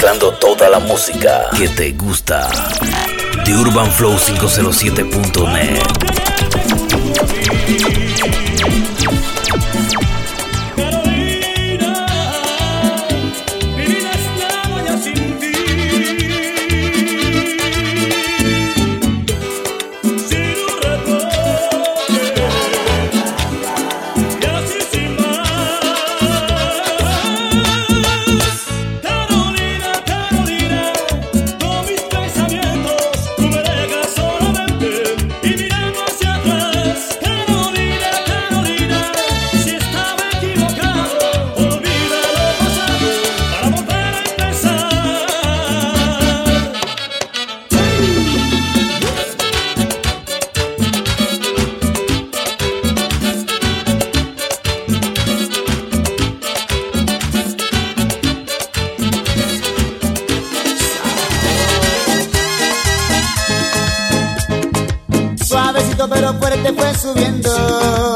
mezclando toda la música que te gusta. The Urban Flow 507.net. pero fuerte fue subiendo.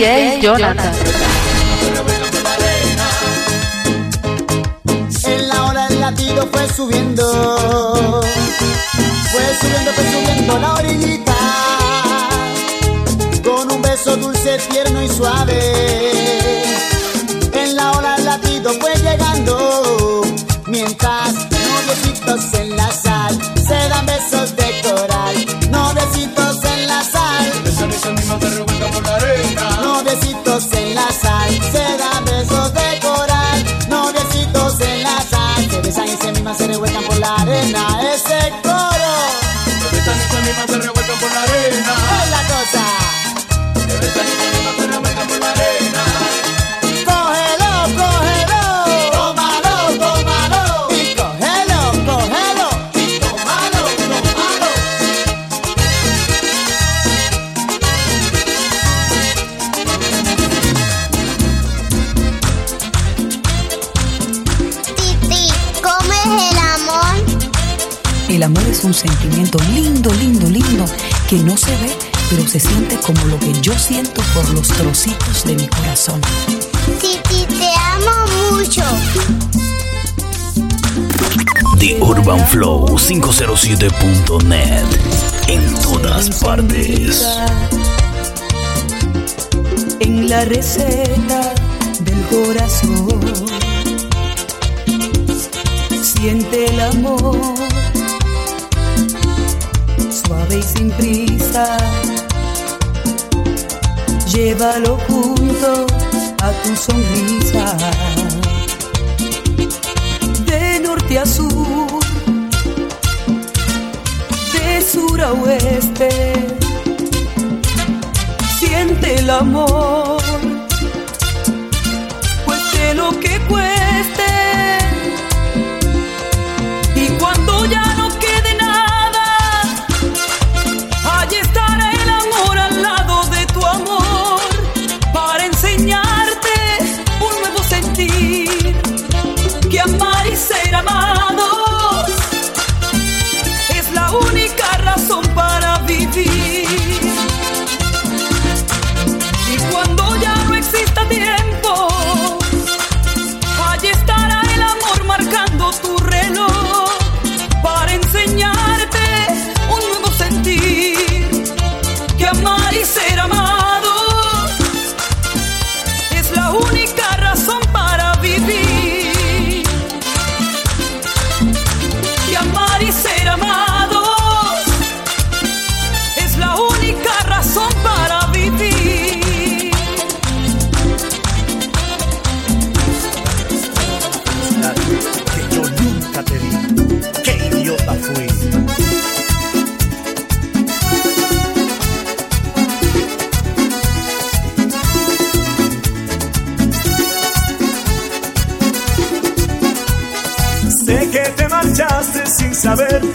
Jonathan. En la hora el latido fue subiendo, fue subiendo, fue subiendo la orillita, con un beso dulce, tierno y suave. En la hora el latido fue llegando, mientras noviecitos en un sentimiento lindo, lindo, lindo, que no se ve, pero se siente como lo que yo siento por los trocitos de mi corazón. Titi, te amo mucho. The Urban Flow 507.net en todas partes. En la receta del corazón siente el amor suave y sin prisa. Llévalo junto a tu sonrisa. De norte a sur, de sur a oeste, siente el amor, cueste lo que cueste.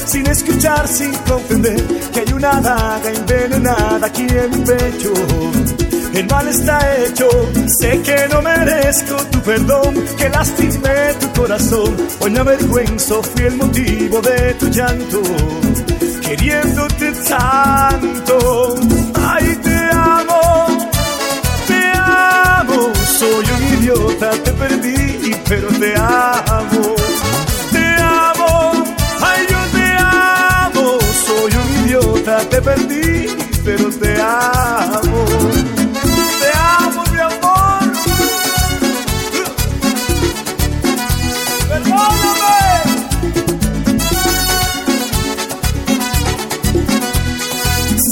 Sin escuchar, sin comprender que hay una daga envenenada aquí en mi pecho. El mal está hecho, sé que no merezco tu perdón, que lastimé tu corazón. Hoy me avergüenzo, fui el motivo de tu llanto, queriéndote tanto. Ay, te amo, te amo, soy un idiota, te perdí, pero te amo. Perdí, pero te amo. Te amo, mi amor. Perdóname.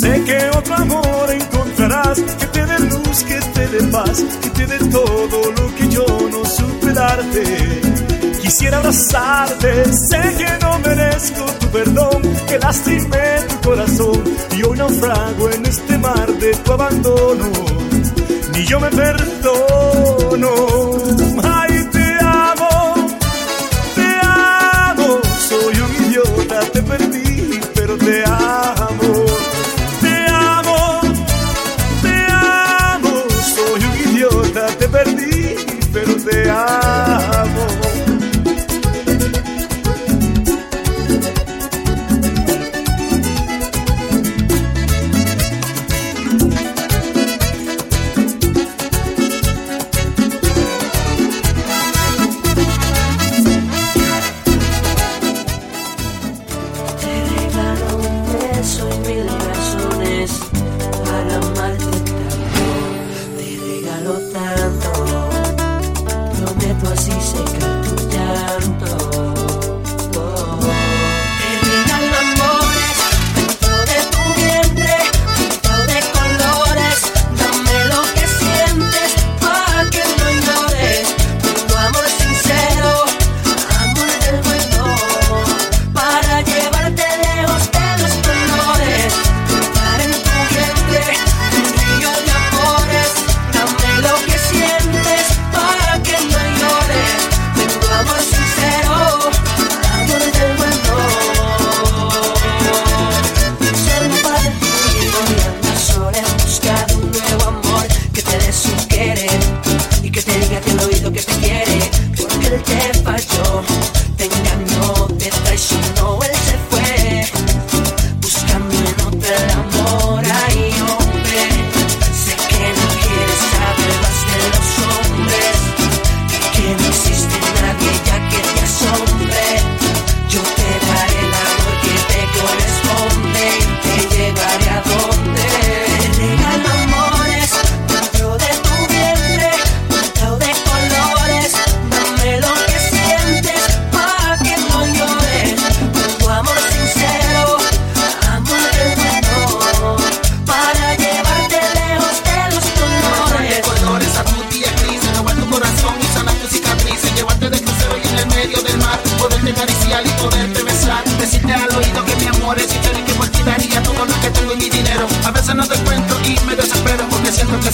Sé que otro amor encontrarás que te dé luz, que te dé paz, que te dé todo lo que yo no supe darte. Quisiera abrazarte, sé que no merezco tu perdón, que lastimé tu corazón y hoy naufrago en este mar de tu abandono. Ni yo me perdono. Ay, te amo, te amo, soy un idiota, te perdí, pero te amo.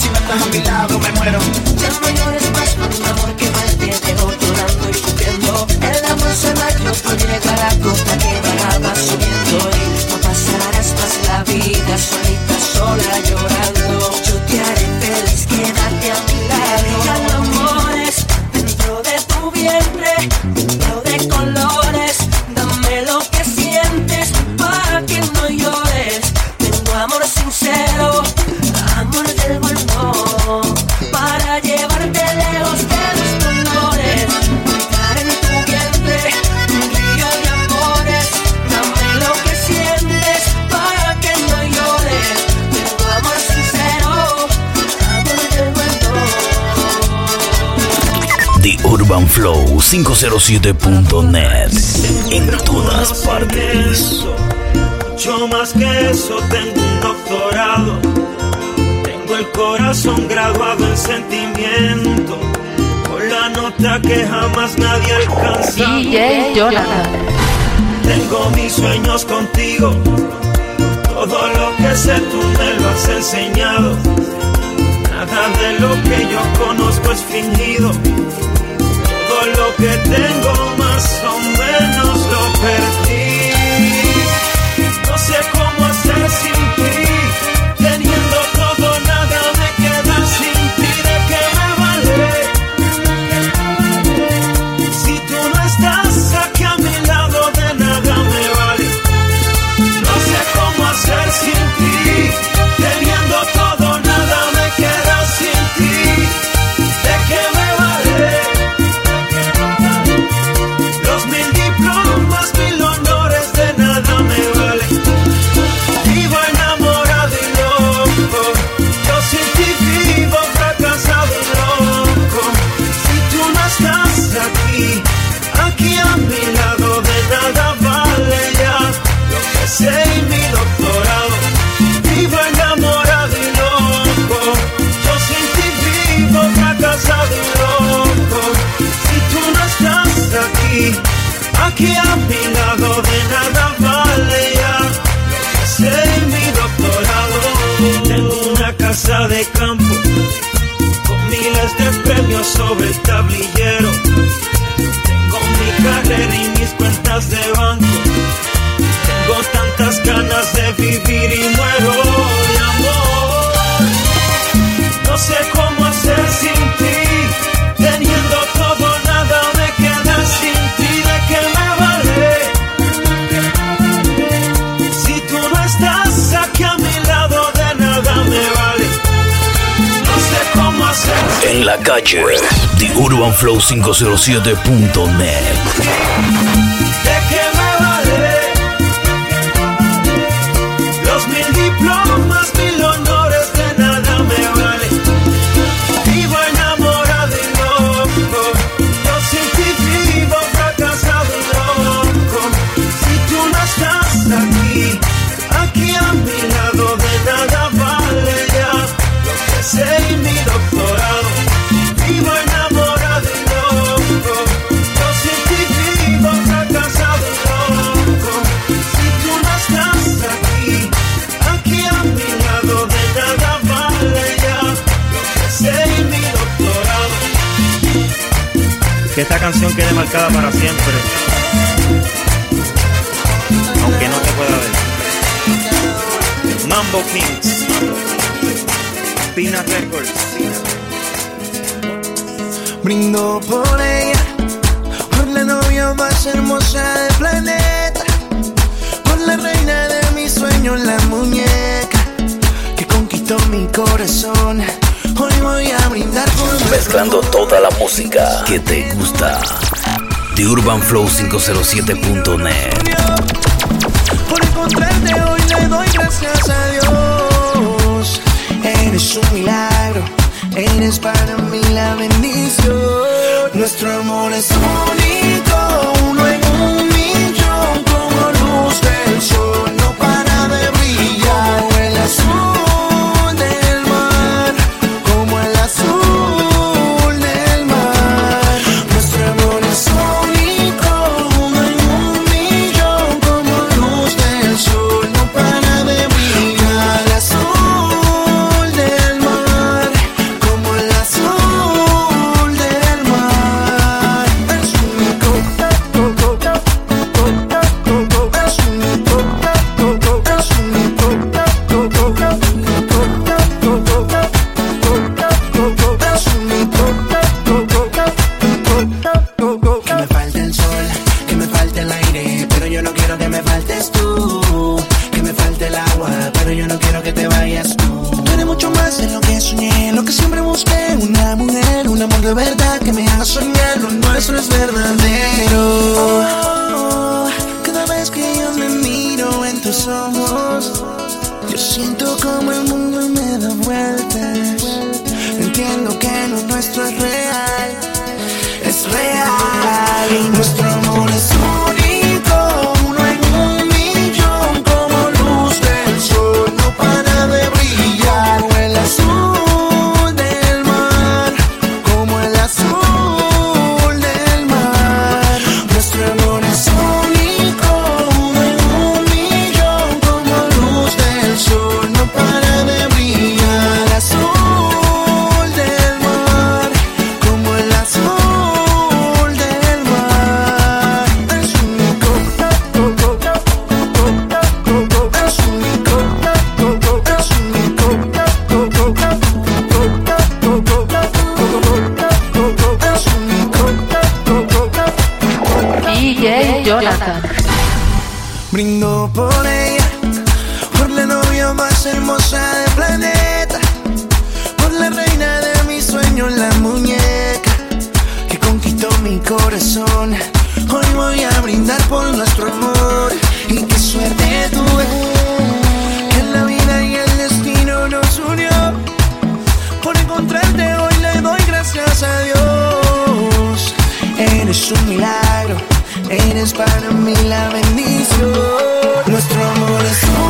Porque siento que si no estás a mi lado flow507.net en todas partes. Mucho más que eso, tengo un doctorado. Tengo el corazón graduado en sentimiento. Con la nota que jamás nadie alcanza. Tengo mis sueños contigo. Todo lo que sé tú me lo has enseñado. Nada de lo que yo conozco es fingido lo que tengo más o menos lo perdí. que a mi lado de nada vale ya ser mi doctorado. Tengo una casa de campo con miles de premios sobre el tablillero. Tengo mi carrera y mis cuentas de banco. Tengo tantas ganas de vivir y muero de amor. No sé cómo la calle. The Urban Flow 507.net. que esta canción quede marcada para siempre, aunque no te pueda ver. Mambo Kings, Pina Records. Brindo por ella, por la novia más hermosa del planeta, por la reina de mis sueños, la muñeca que conquistó mi corazón voy a brindar por Mezclando toda la música que te gusta. The Urban Flow 507.net. Por encontrarte hoy le doy gracias a Dios. Eres un milagro, eres para mí la bendición. Nuestro amor es bonito. eres un milagro, eres para mí la bendición. Nuestro amor es un